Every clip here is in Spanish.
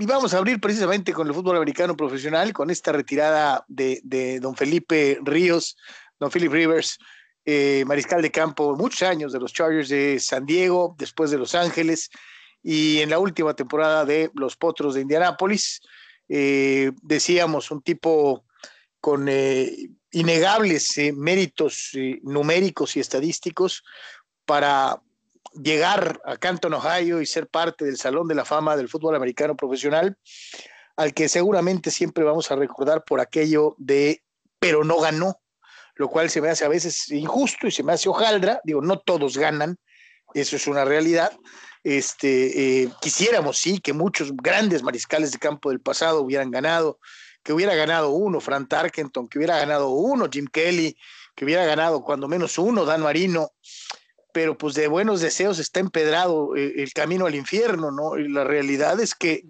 y vamos a abrir precisamente con el fútbol americano profesional, con esta retirada de, de don Felipe Ríos, don Philip Rivers, eh, mariscal de campo muchos años de los Chargers de San Diego, después de Los Ángeles y en la última temporada de los Potros de Indianápolis. Eh, decíamos, un tipo con eh, innegables méritos numéricos y estadísticos para llegar a Canton, Ohio y ser parte del Salón de la Fama del fútbol americano profesional, al que seguramente siempre vamos a recordar por aquello de, pero no ganó, lo cual se me hace a veces injusto y se me hace hojaldra. Digo, no todos ganan, eso es una realidad. Este, eh, quisiéramos, sí, que muchos grandes mariscales de campo del pasado hubieran ganado, que hubiera ganado uno, Frank Tarkenton, que hubiera ganado uno, Jim Kelly, que hubiera ganado cuando menos uno, Dan Marino, pero pues de buenos deseos está empedrado eh, el camino al infierno, ¿no? Y la realidad es que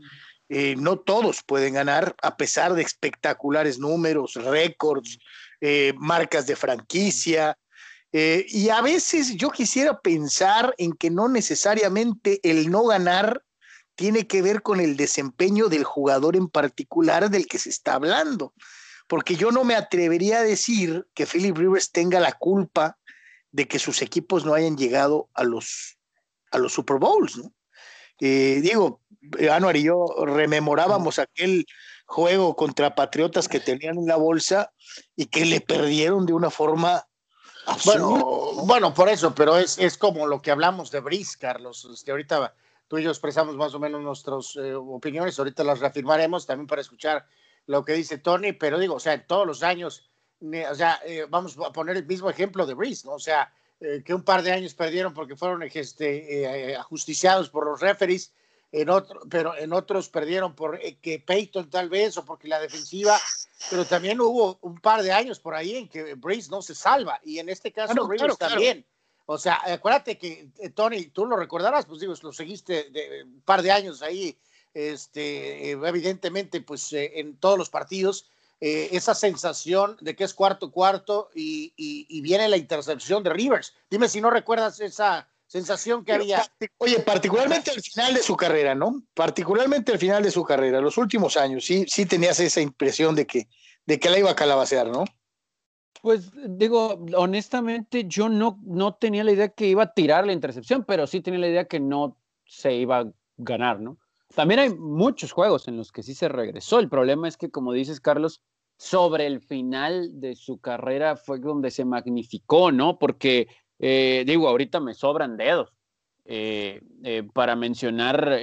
eh, no todos pueden ganar, a pesar de espectaculares números, récords, eh, marcas de franquicia. Y a veces yo quisiera pensar en que no necesariamente el no ganar tiene que ver con el desempeño del jugador en particular del que se está hablando, porque yo no me atrevería a decir que Philip Rivers tenga la culpa de que sus equipos no hayan llegado a los, a los Super Bowls, ¿no? Eh, digo, Anuar y yo rememorábamos aquel juego contra Patriotas que tenían en la bolsa y que le perdieron de una forma bueno, bueno, por eso, pero es, es como lo que hablamos de Brice, Carlos. Este, ahorita tú y yo expresamos más o menos nuestras eh, opiniones, ahorita las reafirmaremos también para escuchar lo que dice Tony, pero digo, o sea, en todos los años, o sea, eh, vamos a poner el mismo ejemplo de Brice, ¿no? O sea, eh, que un par de años perdieron porque fueron este, ajusticiados por los referees en otro, pero en otros perdieron por eh, que Peyton tal vez o porque la defensiva, pero también hubo un par de años por ahí en que Breeze no se salva y en este caso ah, también. O sea, acuérdate que eh, Tony, tú lo recordarás, pues digo, lo seguiste de, un par de años ahí, este, evidentemente, pues eh, en todos los partidos, esa sensación de que es cuarto cuarto y, y viene la intercepción de Rivers. Dime si no recuerdas esa, sensación que había. Oye, particularmente al final de su carrera, ¿no? Particularmente al final de su carrera, los últimos años, sí, sí tenías esa impresión de que, de que la iba a calabacear, ¿no? Pues digo, honestamente, yo no, no tenía la idea que iba a tirar la intercepción, pero sí tenía la idea que no se iba a ganar, ¿no? También hay muchos juegos en los que sí se regresó. El problema es que, como dices, Carlos, sobre el final de su carrera fue donde se magnificó, ¿no? Porque eh, digo, ahorita me sobran dedos eh, eh, para mencionar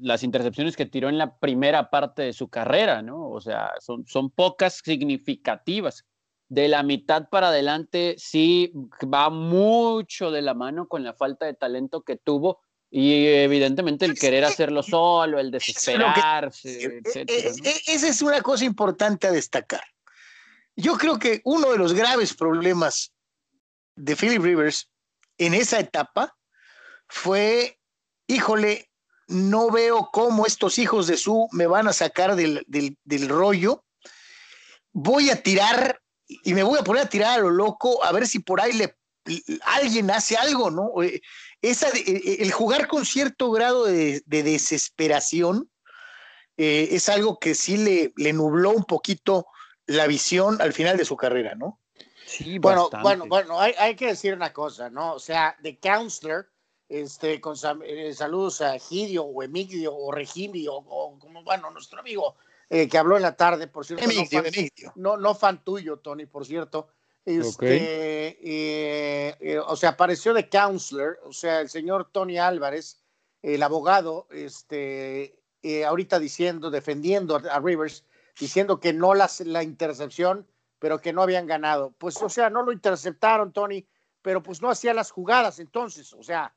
las intercepciones que tiró en la primera parte de su carrera, ¿no? O sea, son, son pocas significativas. De la mitad para adelante sí va mucho de la mano con la falta de talento que tuvo y evidentemente el querer hacerlo solo, el desesperarse, etc. Esa es una cosa importante a destacar. Yo creo que uno de los graves problemas de Philip Rivers en esa etapa fue, híjole, no veo cómo estos hijos de su me van a sacar del, rollo. Voy a tirar y me voy a poner a tirar a lo loco a ver si por ahí le, alguien hace algo, ¿no? Eh, esa, eh, eh, el jugar con cierto grado de, desesperación es algo que sí le, le nubló un poquito la visión al final de su carrera, ¿no? bueno, bueno, bueno, hay, que decir una cosa, ¿no? O sea, The Counselor, este, con eh, saludos a Gidio o Emilio o Regimio o, como, bueno, nuestro amigo eh, que habló en la tarde, por cierto. no, No, fan tuyo, Tony, por cierto. Este, eh, o sea, apareció The Counselor, o sea, el señor Tony Álvarez, el abogado, este, ahorita diciendo, defendiendo a Rivers, diciendo que no la, la intercepción pero que no habían ganado. Pues, o sea, no lo interceptaron, Tony, pero pues no hacía las jugadas entonces, o sea,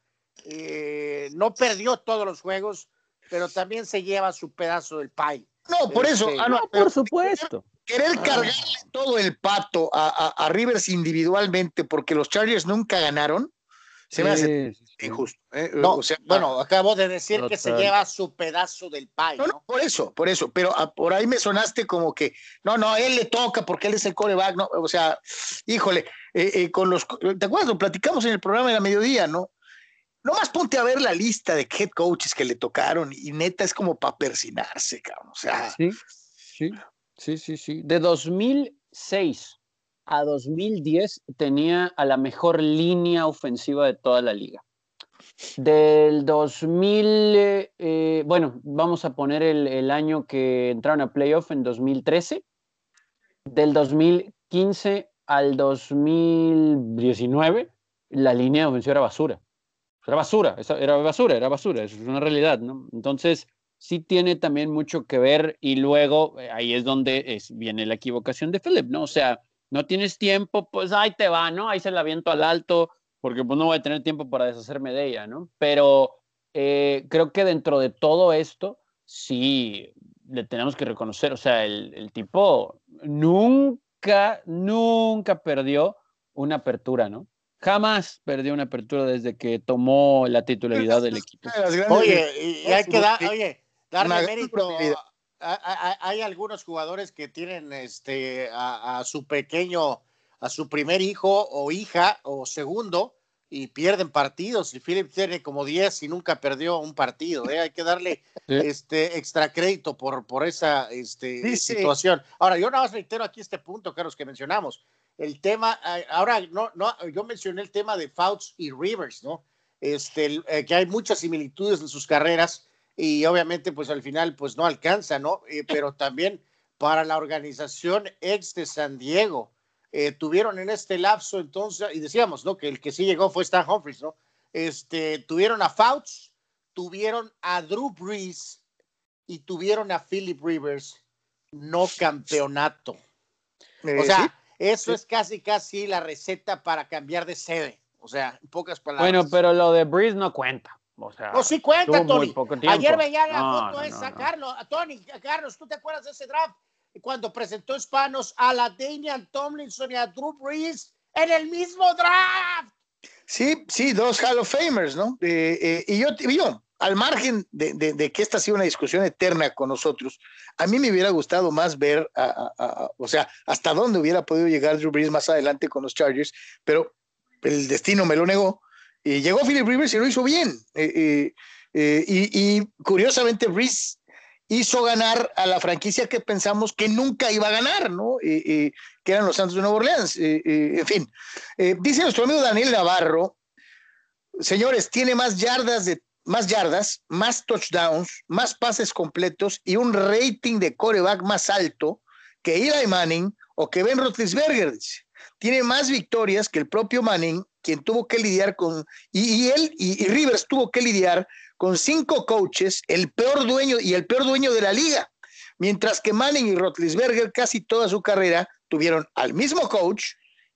eh, no perdió todos los juegos, pero también se lleva su pedazo del pay. No, por eso, este, ah, por supuesto. Querer, cargarle todo el pato a, Rivers individualmente porque los Chargers nunca ganaron, se me hace injusto. ¿eh? No, o sea, bueno, acabo de decir que se lleva su pedazo del pay. No, no, por eso, por eso, pero ah, por ahí me sonaste como que, no, no, él le toca porque él es el coreback, ¿no? O sea, híjole, eh, eh, con los, ¿te acuerdas? Lo platicamos en el programa de la mediodía, ¿no? nomás ponte a ver la lista de head coaches que le tocaron y neta es como para persinarse, cabrón. O sea, sí, sí, sí, sí, sí. De 2006 a 2010 tenía a la mejor línea ofensiva de toda la liga. Del 2000, eh, bueno, vamos a poner el, el, año que entraron a playoff en 2013. Del 2015 al 2019, la línea ofensiva era basura. Era basura, era basura, era basura, es una realidad, ¿no? Entonces, sí tiene también mucho que ver y luego eh, ahí es donde es, viene la equivocación de Philip, ¿no? O sea, no tienes tiempo, pues ahí te va, ¿no? Ahí se la viento al alto, porque pues no voy a tener tiempo para deshacerme de ella, ¿no? Pero eh, creo que dentro de todo esto, sí, le tenemos que reconocer, o sea, el, el tipo nunca, nunca perdió una apertura, ¿no? Jamás perdió una apertura desde que tomó la titularidad del equipo. Oye, y hay que dar, oye, darle mérito. Hay algunos jugadores que tienen este a, su pequeño, a su primer hijo o hija o segundo y pierden partidos. Y Philip tiene como 10 y nunca perdió un partido. ¿eh? Hay que darle este extra crédito por, por esa este, situación. Ahora, yo nada más reitero aquí este punto, Carlos, que mencionamos el tema, ahora no, no, yo mencioné el tema de Fouts y Rivers, ¿no? Este, eh, que hay muchas similitudes en sus carreras y obviamente pues al final pues no alcanza, ¿no? Eh, pero también para la organización ex de San Diego, tuvieron en este lapso entonces, y decíamos, ¿no? Que el que sí llegó fue Stan Humphries, ¿no? Este, tuvieron a Fouts, tuvieron a Drew Brees y tuvieron a Philip Rivers, no campeonato. O sea, eso es casi, casi la receta para cambiar de sede. O sea, en pocas palabras. Bueno, pero lo de Breeze no cuenta. O sea, no, sí cuenta, Tony. Ayer veía la foto esa, Carlos. Tony, Carlos, ¿tú te acuerdas de ese draft? Cuando presentó Hispanos a la Damian Tomlinson y a Drew Brees en el mismo draft. Sí, sí, dos Hall of Famers, ¿no? Eh, eh, y yo, yo al margen de, que esta ha sido una discusión eterna con nosotros, a mí me hubiera gustado más ver, o sea, hasta dónde hubiera podido llegar Drew Brees más adelante con los Chargers, pero el destino me lo negó. Y llegó Philip Rivers y lo hizo bien. Eh, eh, eh, y, curiosamente, Brees hizo ganar a la franquicia que pensamos que nunca iba a ganar, ¿no? que eran los Santos de Nueva Orleans. en fin, dice nuestro amigo Daniel Navarro, señores, tiene más yardas de más yardas, más touchdowns, más pases completos y un rating de coreback más alto que Eli Manning o que Ben Roethlisberger. Tiene más victorias que el propio Manning, quien tuvo que lidiar con, y, él y, Rivers tuvo que lidiar con cinco coaches, el peor dueño y el peor dueño de la liga, mientras que Manning y Roethlisberger casi toda su carrera tuvieron al mismo coach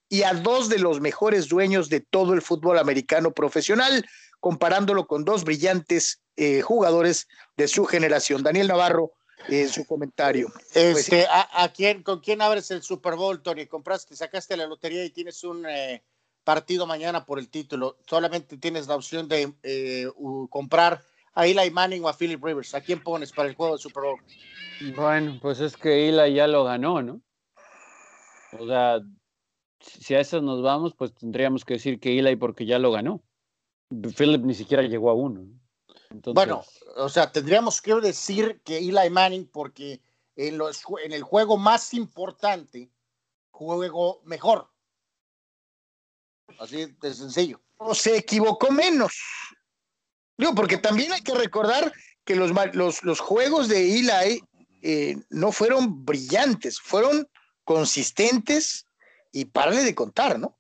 y a dos de los mejores dueños de todo el fútbol americano profesional, comparándolo con dos brillantes eh, jugadores de su generación. Daniel Navarro, en su comentario. Este, ¿a, quién, ¿Con quién abres el Super Bowl, Tony? Compraste, sacaste la lotería y tienes un eh, partido mañana por el título. Solamente tienes la opción de eh, comprar a Eli Manning o a Philip Rivers. ¿A quién pones para el juego del Super Bowl? Bueno, pues es que Eli ya lo ganó, ¿no? O sea, si a eso nos vamos, pues tendríamos que decir que Eli porque ya lo ganó. Philip ni siquiera llegó a uno. Bueno, o sea, tendríamos que decir que Eli Manning, porque en, los, en el juego más importante, juego mejor. Así de sencillo. O se equivocó menos. Digo, porque también hay que recordar que los, los, los juegos de Eli eh, no fueron brillantes, fueron consistentes y parle de contar, ¿no?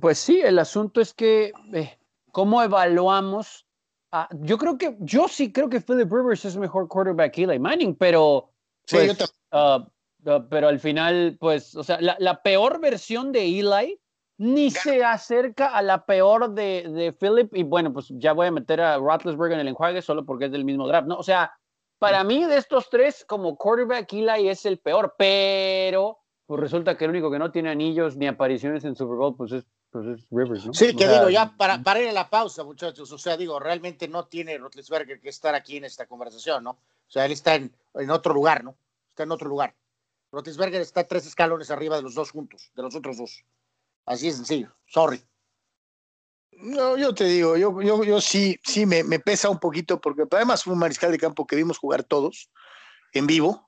Pues sí, el asunto es que, eh, ¿cómo evaluamos? Yo creo que, yo sí creo que Philip Rivers es mejor quarterback que Eli Manning, pero, pues, ah, ah, pero al final, pues, o sea, la, peor versión de Eli ni se acerca a la peor de, de, Philip, y bueno, pues ya voy a meter a Roethlisberger en el enjuague solo porque es del mismo draft, ¿no? O sea, para mí de estos tres, como quarterback, Eli es el peor, pero pues resulta que el único que no tiene anillos ni apariciones en Super Bowl, pues es, pues Rivers, ¿no? Sí, que digo, ya para, para ir a la pausa, muchachos, o sea, digo, realmente no tiene Rotlisberger que estar aquí en esta conversación, ¿no? O sea, él está en, en otro lugar, ¿no? Está en otro lugar. Rotlisberger está tres escalones arriba de los dos juntos, de los otros dos. Así es sencillo, sorry. No, yo te digo, yo, yo, yo sí, sí me, me, pesa un poquito porque además fue un mariscal de campo que vimos jugar todos en vivo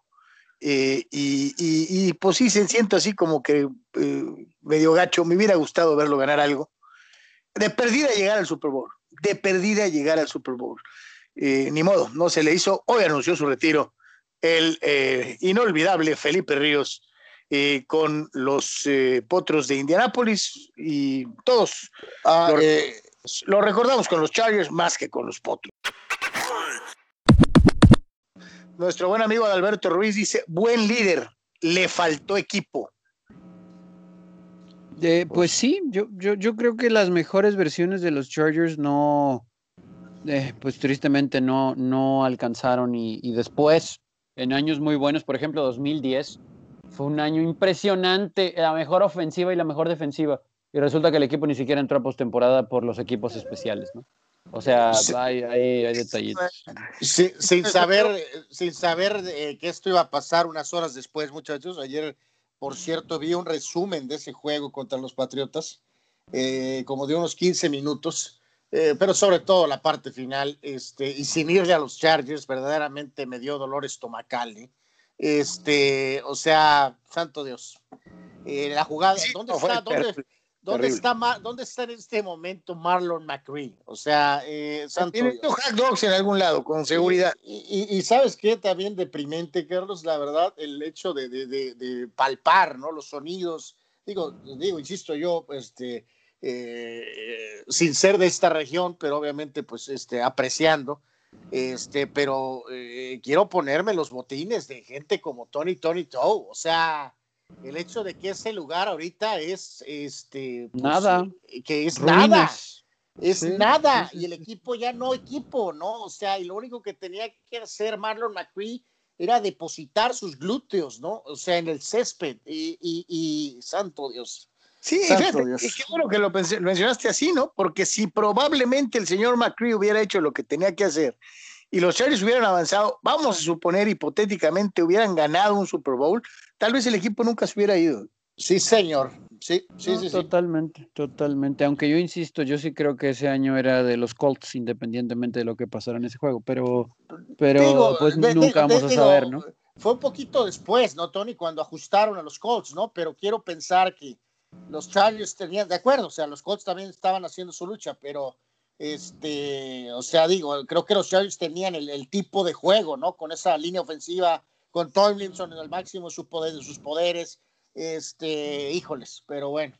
eh, y, y, y, pues sí se siente así como que eh, medio gacho, me hubiera gustado verlo ganar algo. De perdida llegar al Super Bowl, de perdida llegar al Super Bowl. Eh, ni modo, no se le hizo, hoy anunció su retiro el inolvidable Felipe Ríos con los Potros de Indianápolis y todos Ah, lo, lo recordamos con los Chargers más que con los Potros. Nuestro buen amigo Adalberto Ruiz dice, buen líder, le faltó equipo. Eh, pues sí, yo, yo, yo creo que las mejores versiones de los Chargers no, eh, pues tristemente no, no alcanzaron y, y después, en años muy buenos, por ejemplo 2010, fue un año impresionante, la mejor ofensiva y la mejor defensiva, y resulta que el equipo ni siquiera entró a postemporada por los equipos especiales, ¿no? O sea, Sí. hay, hay, hay detallitos. Sí, sin saber, sin saber eh, que esto iba a pasar unas horas después, muchachos. Ayer, por cierto, vi un resumen de ese juego contra los Patriotas, eh, como de unos 15 minutos, eh, pero sobre todo la parte final, este, y sin irle a los Chargers, verdaderamente me dio dolor estomacal. ¿eh? Este, o sea, santo Dios. Eh, la jugada, Sí, ¿dónde está? ¿Dónde, dónde está, ¿Dónde está en este momento Marlon McCree? O sea, eh, Tiene hot dogs en algún lado, con seguridad. Y, y- y sabes qué, también deprimente, Carlos, la verdad, el hecho de, de- de- de palpar, ¿no? Los sonidos, digo, digo, insisto yo, este, eh, sin ser de esta región, pero obviamente, pues, este, apreciando, este, pero eh, quiero ponerme los botines de gente como Tony, Tony Toe, o sea, el hecho de que ese lugar ahorita es, este, pues, Nada. eh, que es nada. Es Sí, nada, sí, sí, y el equipo ya no equipo, ¿no? O sea, y lo único que tenía que hacer Marlon McCree era depositar sus glúteos, ¿no? O sea, en el césped, y, y, y santo Dios. Sí, Santo fíjate, Dios. y qué bueno que lo pensé- mencionaste así, ¿no? Porque si probablemente el señor McCree hubiera hecho lo que tenía que hacer y los Chargers hubieran avanzado, vamos a suponer hipotéticamente hubieran ganado un Super Bowl, tal vez el equipo nunca se hubiera ido. Sí, señor. Sí, sí, No, sí, sí. Totalmente, totalmente. Aunque yo insisto, yo sí creo que ese año era de los Colts, independientemente de lo que pasara en ese juego. Pero, pero Digo, pues de- de- nunca vamos de- a digo, saber, ¿no? Fue un poquito después, ¿no, Tony? Cuando ajustaron a los Colts, ¿no? Pero quiero pensar que los Chargers tenían, de acuerdo, o sea, los Colts también estaban haciendo su lucha, pero, este, o sea, digo, creo que los Chargers tenían el, tipo de juego, ¿no? Con esa línea ofensiva, con Tomlinson en el máximo poderes, de sus poderes este, híjoles, pero bueno.